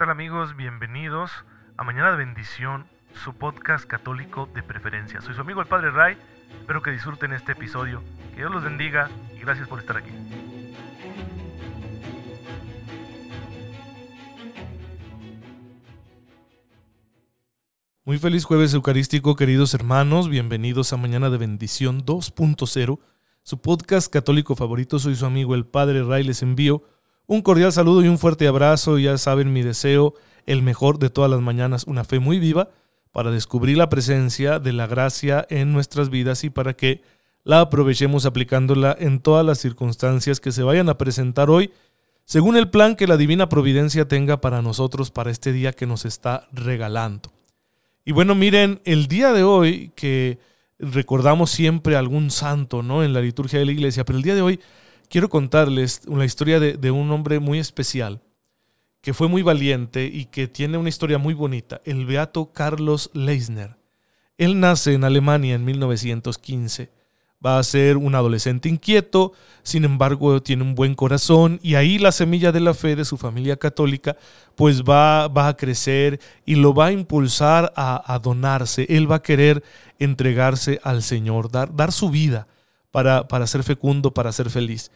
tal amigos? Bienvenidos a Mañana de Bendición, su podcast católico de preferencia. Soy su amigo el Padre Ray, espero que disfruten este episodio, que Dios los bendiga y gracias por estar aquí. Muy feliz jueves eucarístico queridos hermanos, bienvenidos a Mañana de Bendición 2.0, su podcast católico favorito, soy su amigo el Padre Ray, les envío un cordial saludo y un fuerte abrazo. Ya saben mi deseo, el mejor de todas las mañanas, una fe muy viva para descubrir la presencia de la gracia en nuestras vidas y para que la aprovechemos aplicándola en todas las circunstancias que se vayan a presentar hoy, según el plan que la divina providencia tenga para nosotros para este día que nos está regalando. Y bueno, miren, el día de hoy que recordamos siempre algún santo, ¿no? En la liturgia de la iglesia, pero el día de hoy quiero contarles una historia de, un hombre muy especial, que fue muy valiente y que tiene una historia muy bonita, el beato Carlos Leisner. Él nace en Alemania en 1915. Va a ser un adolescente inquieto, sin embargo tiene un buen corazón y ahí la semilla de la fe de su familia católica pues va, va a crecer y lo va a impulsar a, donarse. Él va a querer entregarse al Señor, dar, dar su vida para, para ser fecundo, para ser feliz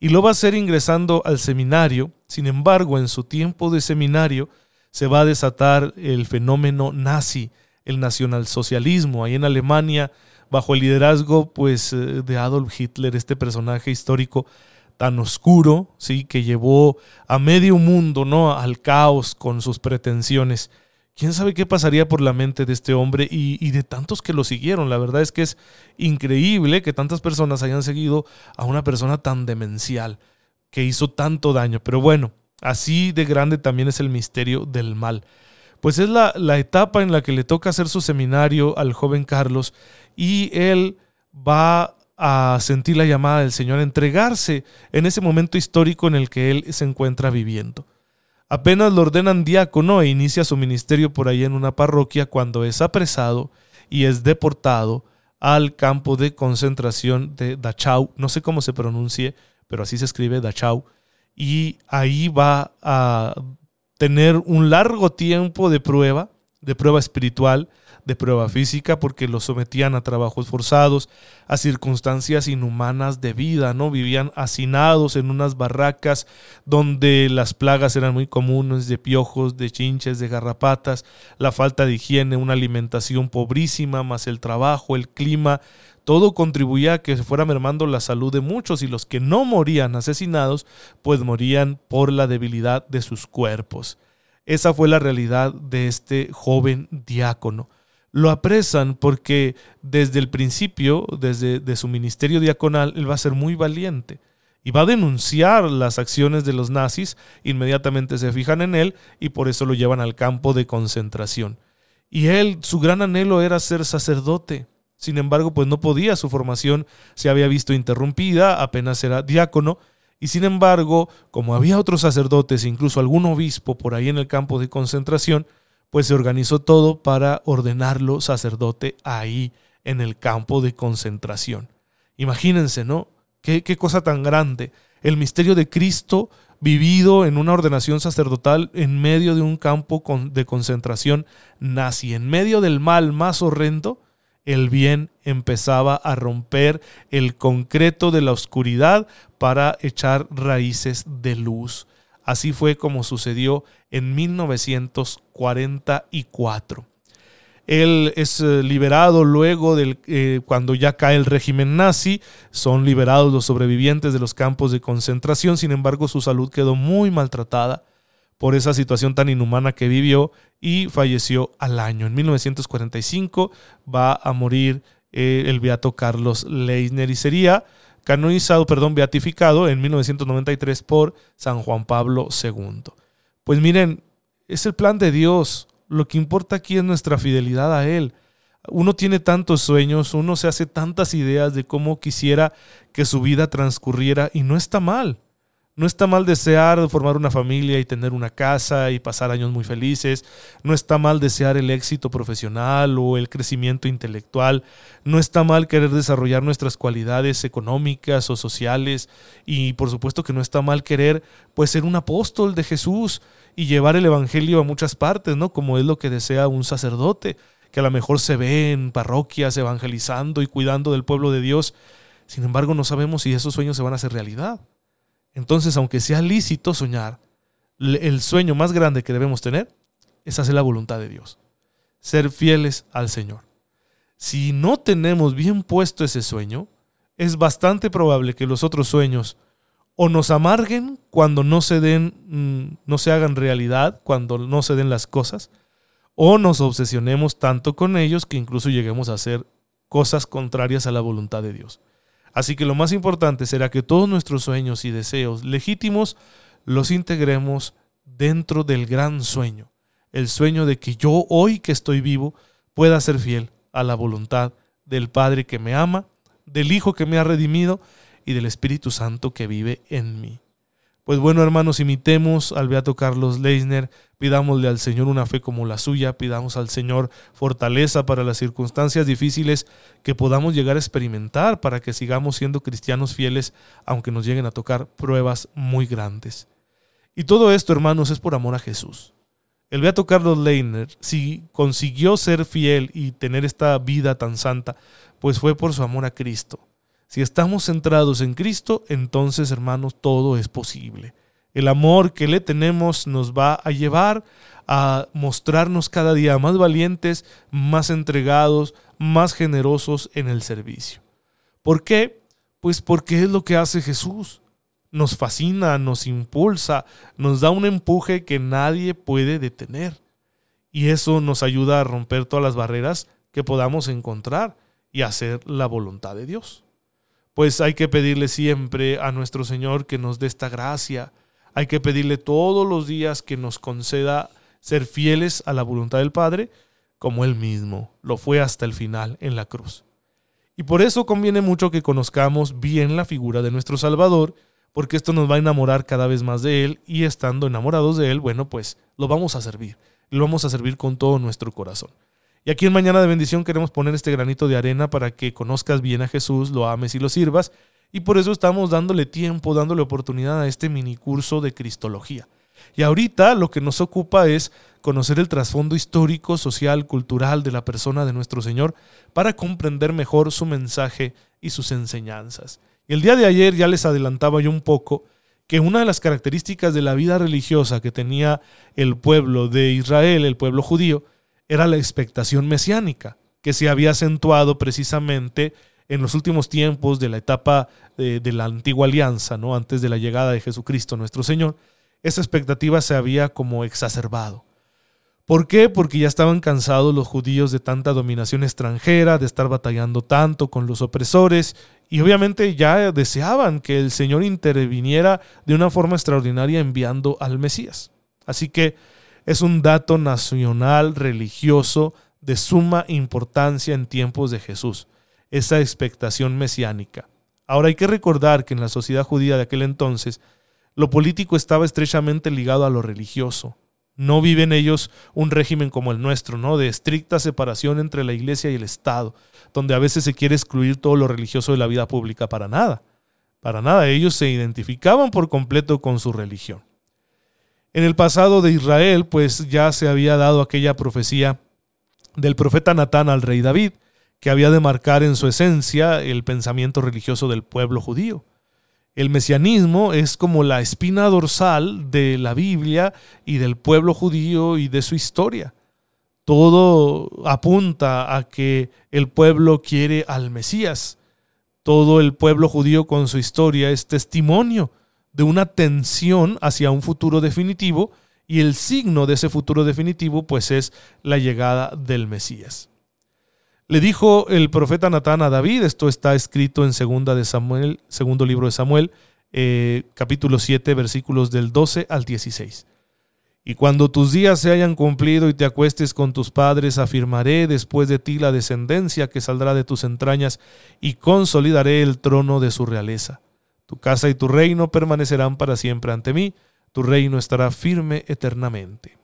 y lo va a hacer ingresando al seminario. Sin embargo, en su tiempo de seminario se va a desatar el fenómeno nazi, el nacionalsocialismo, ahí en Alemania, bajo el liderazgo pues, eh, de Adolf Hitler, este personaje histórico tan oscuro, ¿sí? que llevó a medio mundo ¿no? al caos con sus pretensiones. ¿Quién sabe qué pasaría por la mente de este hombre y, de tantos que lo siguieron? La verdad es que es increíble que tantas personas hayan seguido a una persona tan demencial, que hizo tanto daño. Pero bueno, así de grande también es el misterio del mal. Pues es la, etapa en la que le toca hacer su seminario al joven Carlos y él va a sentir la llamada del Señor, a entregarse en ese momento histórico en el que él se encuentra viviendo. Apenas lo ordenan diácono e inicia su ministerio por ahí en una parroquia cuando es apresado y es deportado al campo de concentración de Dachau, no sé cómo se pronuncie, pero así se escribe Dachau, y ahí va a tener un largo tiempo de prueba, de prueba espiritual, de prueba física porque los sometían a trabajos forzados, a circunstancias inhumanas de vida, ¿no? Vivían hacinados en unas barracas donde las plagas eran muy comunes de piojos, de chinches, de garrapatas, la falta de higiene, una alimentación pobrísima, más el trabajo, el clima, todo contribuía a que se fuera mermando la salud de muchos y los que no morían asesinados, pues morían por la debilidad de sus cuerpos. Esa fue la realidad de este joven diácono lo apresan porque desde el principio, desde de su ministerio diaconal, él va a ser muy valiente y va a denunciar las acciones de los nazis, inmediatamente se fijan en él y por eso lo llevan al campo de concentración. Y él, su gran anhelo era ser sacerdote. Sin embargo, pues no podía, su formación se había visto interrumpida, apenas era diácono, y sin embargo, como había otros sacerdotes, incluso algún obispo por ahí en el campo de concentración, pues se organizó todo para ordenarlo sacerdote ahí en el campo de concentración. Imagínense, ¿no? Qué, qué cosa tan grande. El misterio de Cristo vivido en una ordenación sacerdotal en medio de un campo de concentración nazi. En medio del mal más horrendo, el bien empezaba a romper el concreto de la oscuridad para echar raíces de luz. Así fue como sucedió en 1944. Él es eh, liberado luego del, eh, cuando ya cae el régimen nazi, son liberados los sobrevivientes de los campos de concentración, sin embargo su salud quedó muy maltratada por esa situación tan inhumana que vivió y falleció al año. En 1945 va a morir eh, el beato Carlos Leisner y sería canonizado, perdón, beatificado en 1993 por San Juan Pablo II. Pues miren, es el plan de Dios. Lo que importa aquí es nuestra fidelidad a Él. Uno tiene tantos sueños, uno se hace tantas ideas de cómo quisiera que su vida transcurriera y no está mal. No está mal desear formar una familia y tener una casa y pasar años muy felices. No está mal desear el éxito profesional o el crecimiento intelectual. No está mal querer desarrollar nuestras cualidades económicas o sociales. Y por supuesto que no está mal querer pues ser un apóstol de Jesús y llevar el evangelio a muchas partes, ¿no? Como es lo que desea un sacerdote, que a lo mejor se ve en parroquias evangelizando y cuidando del pueblo de Dios. Sin embargo, no sabemos si esos sueños se van a hacer realidad. Entonces, aunque sea lícito soñar, el sueño más grande que debemos tener es hacer la voluntad de Dios, ser fieles al Señor. Si no tenemos bien puesto ese sueño, es bastante probable que los otros sueños o nos amarguen cuando no se den, mm, no se hagan realidad, cuando no se den las cosas, o nos obsesionemos tanto con ellos que incluso lleguemos a hacer cosas contrarias a la voluntad de Dios. Así que lo más importante será que todos nuestros sueños y deseos legítimos los integremos dentro del gran sueño, el sueño de que yo hoy que estoy vivo pueda ser fiel a la voluntad del Padre que me ama, del Hijo que me ha redimido y del Espíritu Santo que vive en mí. Pues bueno, hermanos, imitemos al Beato Carlos Leisner, pidámosle al Señor una fe como la suya, pidamos al Señor fortaleza para las circunstancias difíciles que podamos llegar a experimentar para que sigamos siendo cristianos fieles, aunque nos lleguen a tocar pruebas muy grandes. Y todo esto, hermanos, es por amor a Jesús. El Beato Carlos Leisner, si consiguió ser fiel y tener esta vida tan santa, pues fue por su amor a Cristo. Si estamos centrados en Cristo, entonces hermanos, todo es posible. El amor que le tenemos nos va a llevar a mostrarnos cada día más valientes, más entregados, más generosos en el servicio. ¿Por qué? Pues porque es lo que hace Jesús. Nos fascina, nos impulsa, nos da un empuje que nadie puede detener. Y eso nos ayuda a romper todas las barreras que podamos encontrar y hacer la voluntad de Dios pues hay que pedirle siempre a nuestro Señor que nos dé esta gracia. Hay que pedirle todos los días que nos conceda ser fieles a la voluntad del Padre, como Él mismo lo fue hasta el final en la cruz. Y por eso conviene mucho que conozcamos bien la figura de nuestro Salvador, porque esto nos va a enamorar cada vez más de Él y estando enamorados de Él, bueno, pues lo vamos a servir. Lo vamos a servir con todo nuestro corazón. Y aquí en Mañana de Bendición queremos poner este granito de arena para que conozcas bien a Jesús, lo ames y lo sirvas. Y por eso estamos dándole tiempo, dándole oportunidad a este mini curso de Cristología. Y ahorita lo que nos ocupa es conocer el trasfondo histórico, social, cultural de la persona de nuestro Señor para comprender mejor su mensaje y sus enseñanzas. Y el día de ayer ya les adelantaba yo un poco que una de las características de la vida religiosa que tenía el pueblo de Israel, el pueblo judío, era la expectación mesiánica, que se había acentuado precisamente en los últimos tiempos de la etapa de, la antigua alianza, ¿no? antes de la llegada de Jesucristo nuestro Señor, esa expectativa se había como exacerbado. ¿Por qué? Porque ya estaban cansados los judíos de tanta dominación extranjera, de estar batallando tanto con los opresores, y obviamente ya deseaban que el Señor interviniera de una forma extraordinaria enviando al Mesías. Así que es un dato nacional religioso de suma importancia en tiempos de Jesús, esa expectación mesiánica. Ahora hay que recordar que en la sociedad judía de aquel entonces, lo político estaba estrechamente ligado a lo religioso. No viven ellos un régimen como el nuestro, ¿no? De estricta separación entre la iglesia y el Estado, donde a veces se quiere excluir todo lo religioso de la vida pública. Para nada. Para nada. Ellos se identificaban por completo con su religión. En el pasado de Israel, pues ya se había dado aquella profecía del profeta Natán al rey David, que había de marcar en su esencia el pensamiento religioso del pueblo judío. El mesianismo es como la espina dorsal de la Biblia y del pueblo judío y de su historia. Todo apunta a que el pueblo quiere al Mesías. Todo el pueblo judío con su historia es testimonio de una tensión hacia un futuro definitivo y el signo de ese futuro definitivo pues es la llegada del Mesías. Le dijo el profeta Natán a David, esto está escrito en segunda de Samuel, segundo libro de Samuel, eh, capítulo 7, versículos del 12 al 16. Y cuando tus días se hayan cumplido y te acuestes con tus padres, afirmaré después de ti la descendencia que saldrá de tus entrañas y consolidaré el trono de su realeza Tu casa y tu reino permanecerán para siempre ante mí, tu reino estará firme eternamente.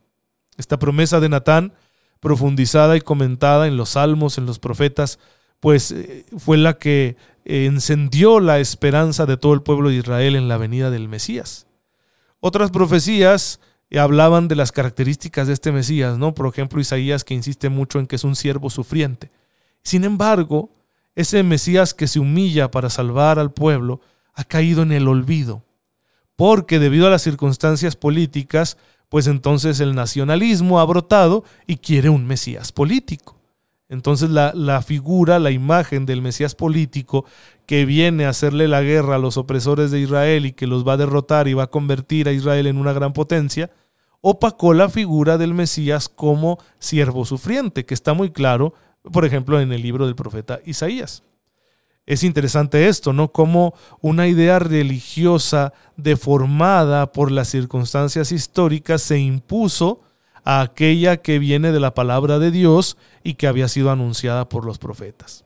Esta promesa de Natán, profundizada y comentada en los salmos, en los profetas, pues eh, fue la que encendió la esperanza de todo el pueblo de Israel en la venida del Mesías. Otras profecías hablaban de las características de este Mesías, ¿no? Por ejemplo, Isaías que insiste mucho en que es un siervo sufriente. Sin embargo, ese Mesías que se humilla para salvar al pueblo ha caído en el olvido, porque debido a las circunstancias políticas, pues entonces el nacionalismo ha brotado y quiere un Mesías político. Entonces la, la, figura, la imagen del Mesías político que viene a hacerle la guerra a los opresores de Israel y que los va a derrotar y va a convertir a Israel en una gran potencia, opacó la figura del Mesías como siervo sufriente, que está muy claro, por ejemplo, en el libro del profeta Isaías. Es interesante esto, ¿no? Como una idea religiosa deformada por las circunstancias históricas se impuso a aquella que viene de la palabra de Dios y que había sido anunciada por los profetas.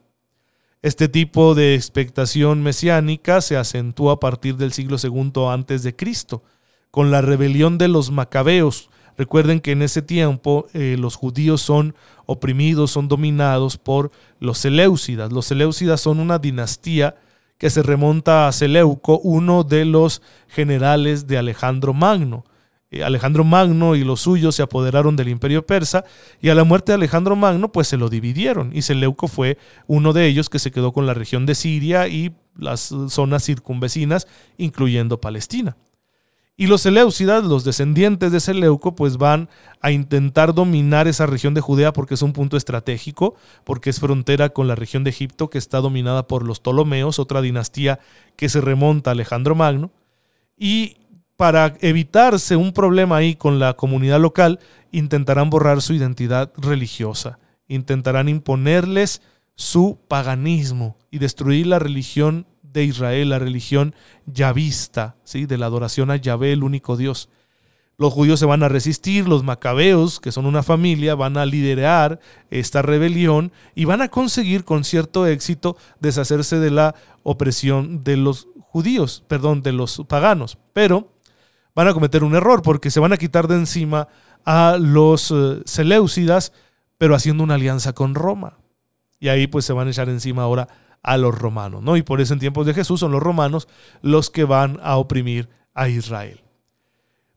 Este tipo de expectación mesiánica se acentuó a partir del siglo II antes de Cristo, con la rebelión de los macabeos. Recuerden que en ese tiempo eh, los judíos son oprimidos, son dominados por los Seleucidas. Los Seleucidas son una dinastía que se remonta a Seleuco, uno de los generales de Alejandro Magno. Eh, Alejandro Magno y los suyos se apoderaron del imperio persa y a la muerte de Alejandro Magno pues se lo dividieron y Seleuco fue uno de ellos que se quedó con la región de Siria y las zonas circunvecinas, incluyendo Palestina. Y los Seleucidas, los descendientes de Seleuco, pues van a intentar dominar esa región de Judea porque es un punto estratégico, porque es frontera con la región de Egipto que está dominada por los Ptolomeos, otra dinastía que se remonta a Alejandro Magno. Y para evitarse un problema ahí con la comunidad local, intentarán borrar su identidad religiosa, intentarán imponerles su paganismo y destruir la religión de Israel, la religión yavista, ¿sí? de la adoración a Yahvé, el único Dios. Los judíos se van a resistir, los macabeos, que son una familia, van a liderar esta rebelión y van a conseguir con cierto éxito deshacerse de la opresión de los judíos, perdón, de los paganos. Pero van a cometer un error porque se van a quitar de encima a los uh, Seleucidas, pero haciendo una alianza con Roma. Y ahí pues se van a echar encima ahora a los romanos, ¿no? Y por eso en tiempos de Jesús son los romanos los que van a oprimir a Israel.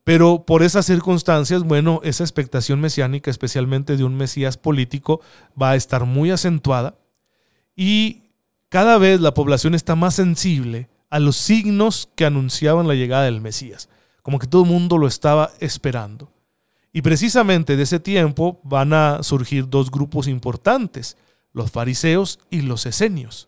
Pero por esas circunstancias, bueno, esa expectación mesiánica, especialmente de un Mesías político, va a estar muy acentuada y cada vez la población está más sensible a los signos que anunciaban la llegada del Mesías, como que todo el mundo lo estaba esperando. Y precisamente de ese tiempo van a surgir dos grupos importantes, los fariseos y los esenios.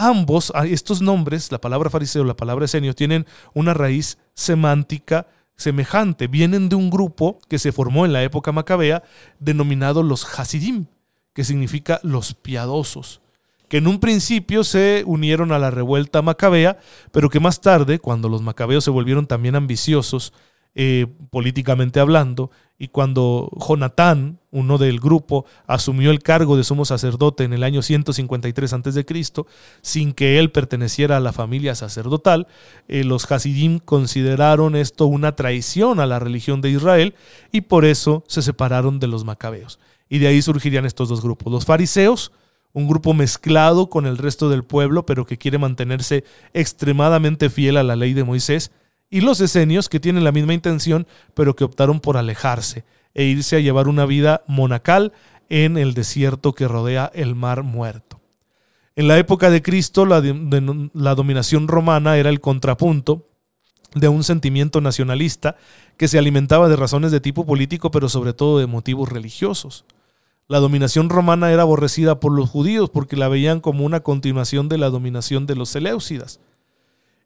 Ambos, ah, estos nombres, la palabra fariseo, la palabra esenio, tienen una raíz semántica semejante. Vienen de un grupo que se formó en la época macabea denominado los Hasidim, que significa los piadosos, que en un principio se unieron a la revuelta macabea, pero que más tarde, cuando los macabeos se volvieron también ambiciosos, eh, políticamente hablando, y cuando Jonatán, uno del grupo, asumió el cargo de sumo sacerdote en el año 153 a.C., sin que él perteneciera a la familia sacerdotal, eh, los Hasidim consideraron esto una traición a la religión de Israel y por eso se separaron de los macabeos. Y de ahí surgirían estos dos grupos. Los fariseos, un grupo mezclado con el resto del pueblo, pero que quiere mantenerse extremadamente fiel a la ley de Moisés, y los esenios que tienen la misma intención, pero que optaron por alejarse e irse a llevar una vida monacal en el desierto que rodea el mar muerto. En la época de Cristo, la, dominación romana era el contrapunto de un sentimiento nacionalista que se alimentaba de razones de tipo político, pero sobre todo de motivos religiosos. La dominación romana era aborrecida por los judíos porque la veían como una continuación de la dominación de los Seleucidas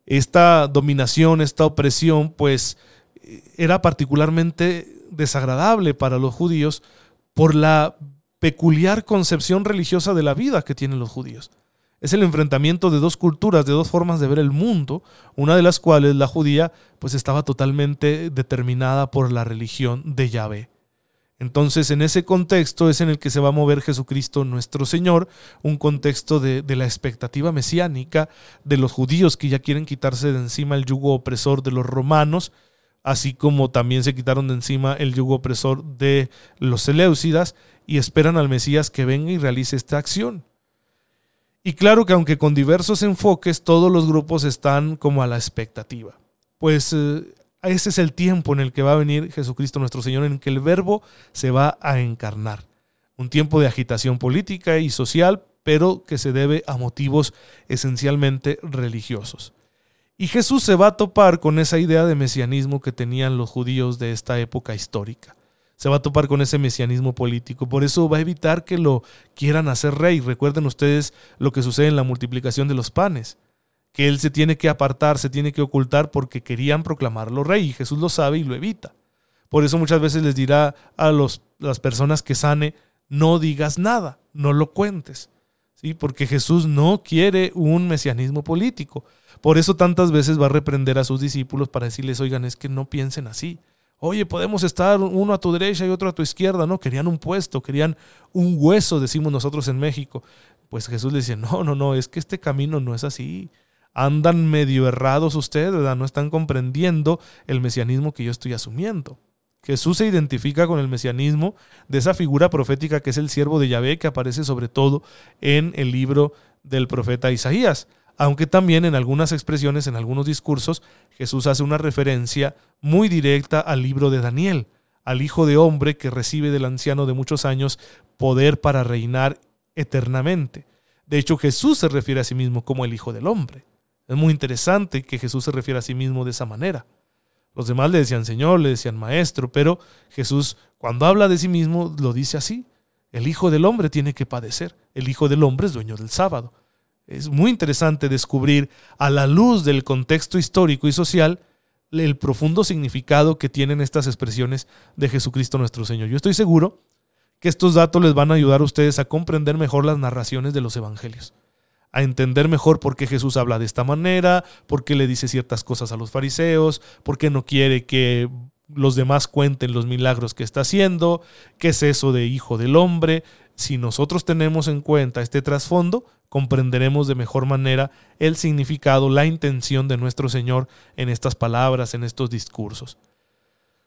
esta dominación, esta opresión, pues era particularmente desagradable para los judíos por la peculiar concepción religiosa de la vida que tienen los judíos. Es el enfrentamiento de dos culturas, de dos formas de ver el mundo, una de las cuales, la judía, pues estaba totalmente determinada por la religión de Yahvé. Entonces, en ese contexto es en el que se va a mover Jesucristo nuestro Señor, un contexto de, la expectativa mesiánica de los judíos que ya quieren quitarse de encima el yugo opresor de los romanos, así como también se quitaron de encima el yugo opresor de los Seleucidas y esperan al Mesías que venga y realice esta acción. Y claro que aunque con diversos enfoques, todos los grupos están como a la expectativa. Pues eh, ese es el tiempo en el que va a venir Jesucristo nuestro Señor, en que el verbo se va a encarnar. Un tiempo de agitación política y social, pero que se debe a motivos esencialmente religiosos. Y Jesús se va a topar con esa idea de mesianismo que tenían los judíos de esta época histórica. Se va a topar con ese mesianismo político. Por eso va a evitar que lo quieran hacer rey. Recuerden ustedes lo que sucede en la multiplicación de los panes que él se tiene que apartar, se tiene que ocultar porque querían proclamarlo rey y Jesús lo sabe y lo evita. Por eso muchas veces les dirá a los, las personas que sane, no digas nada, no lo cuentes. ¿Sí? Porque Jesús no quiere un mesianismo político. Por eso tantas veces va a reprender a sus discípulos para decirles, oigan, es que no piensen así. Oye, podemos estar uno a tu derecha y otro a tu izquierda, ¿no? Querían un puesto, querían un hueso, decimos nosotros en México. Pues Jesús les decía, no, no, no, es que este camino no es así andan medio errados ustedes, ¿verdad? No están comprendiendo el mesianismo que yo estoy asumiendo. Jesús se identifica con el mesianismo de esa figura profética que es el siervo de Yahvé que aparece sobre todo en el libro del profeta Isaías. Aunque también en algunas expresiones, en algunos discursos, Jesús hace una referencia muy directa al libro de Daniel, al Hijo de Hombre que recibe del anciano de muchos años poder para reinar eternamente. De hecho, Jesús se refiere a sí mismo como el Hijo del Hombre. Es muy interesante que Jesús se refiera a sí mismo de esa manera. Los demás le decían Señor, le decían Maestro, pero Jesús cuando habla de sí mismo lo dice así. El Hijo del Hombre tiene que padecer. El Hijo del Hombre es dueño del sábado. Es muy interesante descubrir a la luz del contexto histórico y social el profundo significado que tienen estas expresiones de Jesucristo nuestro Señor. Yo estoy seguro que estos datos les van a ayudar a ustedes a comprender mejor las narraciones de los evangelios a entender mejor por qué Jesús habla de esta manera, por qué le dice ciertas cosas a los fariseos, por qué no quiere que los demás cuenten los milagros que está haciendo, qué es eso de hijo del hombre. Si nosotros tenemos en cuenta este trasfondo, comprenderemos de mejor manera el significado, la intención de nuestro Señor en estas palabras, en estos discursos.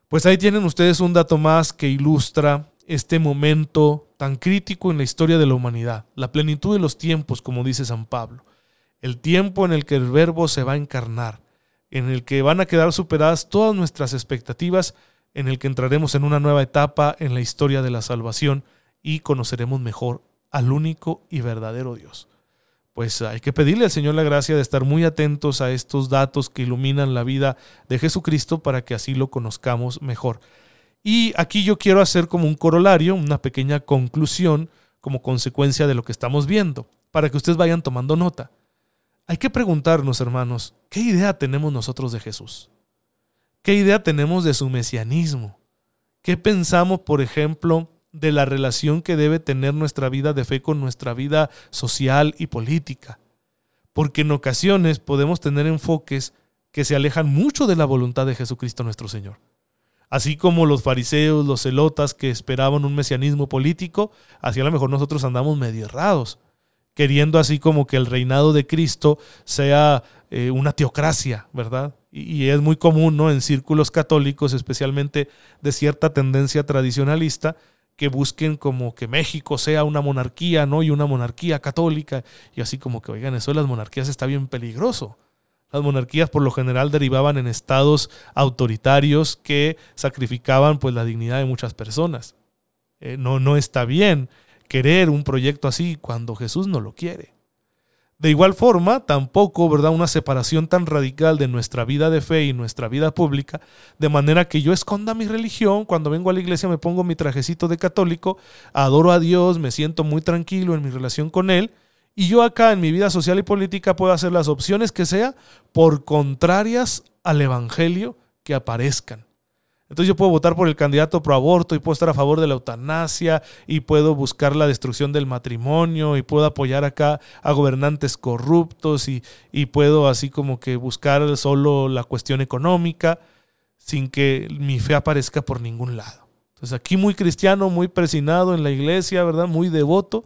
Pues ahí tienen ustedes un dato más que ilustra este momento tan crítico en la historia de la humanidad, la plenitud de los tiempos, como dice San Pablo, el tiempo en el que el verbo se va a encarnar, en el que van a quedar superadas todas nuestras expectativas, en el que entraremos en una nueva etapa en la historia de la salvación y conoceremos mejor al único y verdadero Dios. Pues hay que pedirle al Señor la gracia de estar muy atentos a estos datos que iluminan la vida de Jesucristo para que así lo conozcamos mejor. Y aquí yo quiero hacer como un corolario, una pequeña conclusión como consecuencia de lo que estamos viendo, para que ustedes vayan tomando nota. Hay que preguntarnos, hermanos, ¿qué idea tenemos nosotros de Jesús? ¿Qué idea tenemos de su mesianismo? ¿Qué pensamos, por ejemplo, de la relación que debe tener nuestra vida de fe con nuestra vida social y política? Porque en ocasiones podemos tener enfoques que se alejan mucho de la voluntad de Jesucristo nuestro Señor. Así como los fariseos, los celotas que esperaban un mesianismo político, así a lo mejor nosotros andamos medio errados, queriendo así como que el reinado de Cristo sea eh, una teocracia, ¿verdad? Y, es muy común, ¿no? En círculos católicos, especialmente de cierta tendencia tradicionalista, que busquen como que México sea una monarquía, ¿no? Y una monarquía católica. Y así como que, oigan, eso de las monarquías está bien peligroso. Las monarquías por lo general derivaban en estados autoritarios que sacrificaban pues la dignidad de muchas personas. Eh, no, no está bien querer un proyecto así cuando Jesús no lo quiere. De igual forma, tampoco, ¿verdad?, una separación tan radical de nuestra vida de fe y nuestra vida pública, de manera que yo esconda mi religión, cuando vengo a la iglesia me pongo mi trajecito de católico, adoro a Dios, me siento muy tranquilo en mi relación con Él, y yo acá en mi vida social y política puedo hacer las opciones que sea por contrarias al Evangelio que aparezcan. Entonces yo puedo votar por el candidato pro aborto y puedo estar a favor de la eutanasia y puedo buscar la destrucción del matrimonio y puedo apoyar acá a gobernantes corruptos y, y puedo así como que buscar solo la cuestión económica sin que mi fe aparezca por ningún lado. Entonces aquí muy cristiano, muy presinado en la iglesia, ¿verdad? Muy devoto,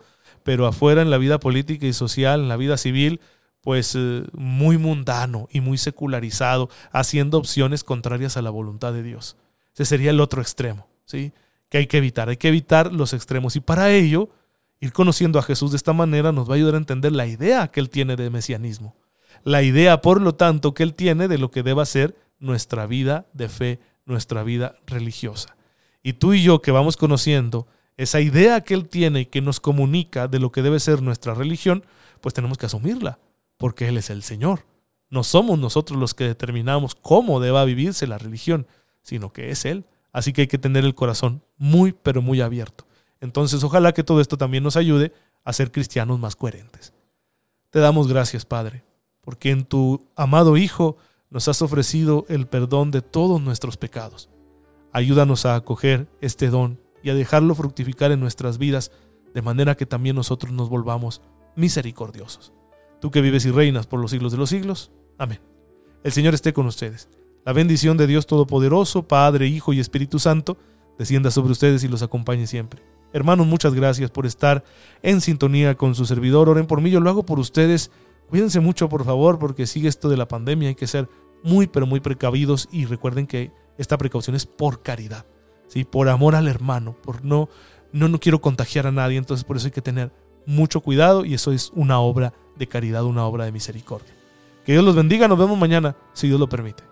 pero afuera en la vida política y social, en la vida civil, pues eh, muy mundano y muy secularizado, haciendo opciones contrarias a la voluntad de Dios. Ese sería el otro extremo, ¿sí? Que hay que evitar, hay que evitar los extremos y para ello ir conociendo a Jesús de esta manera nos va a ayudar a entender la idea que él tiene de mesianismo. La idea, por lo tanto, que él tiene de lo que deba ser nuestra vida de fe, nuestra vida religiosa. Y tú y yo que vamos conociendo esa idea que él tiene y que nos comunica de lo que debe ser nuestra religión, pues tenemos que asumirla porque Él es el Señor. No somos nosotros los que determinamos cómo deba vivirse la religión, sino que es Él. Así que hay que tener el corazón muy, pero muy abierto. Entonces, ojalá que todo esto también nos ayude a ser cristianos más coherentes. Te damos gracias, Padre, porque en tu amado Hijo nos has ofrecido el perdón de todos nuestros pecados. Ayúdanos a acoger este don y a dejarlo fructificar en nuestras vidas, de manera que también nosotros nos volvamos misericordiosos tú que vives y reinas por los siglos de los siglos. Amén. El Señor esté con ustedes. La bendición de Dios Todopoderoso, Padre, Hijo y Espíritu Santo, descienda sobre ustedes y los acompañe siempre. Hermanos, muchas gracias por estar en sintonía con su servidor. Oren por mí, yo lo hago por ustedes. Cuídense mucho, por favor, porque sigue esto de la pandemia. Hay que ser muy, pero muy precavidos y recuerden que esta precaución es por caridad, ¿sí? por amor al hermano, por no, no, no quiero contagiar a nadie. Entonces, por eso hay que tener mucho cuidado y eso es una obra de caridad, una obra de misericordia. Que Dios los bendiga, nos vemos mañana, si Dios lo permite.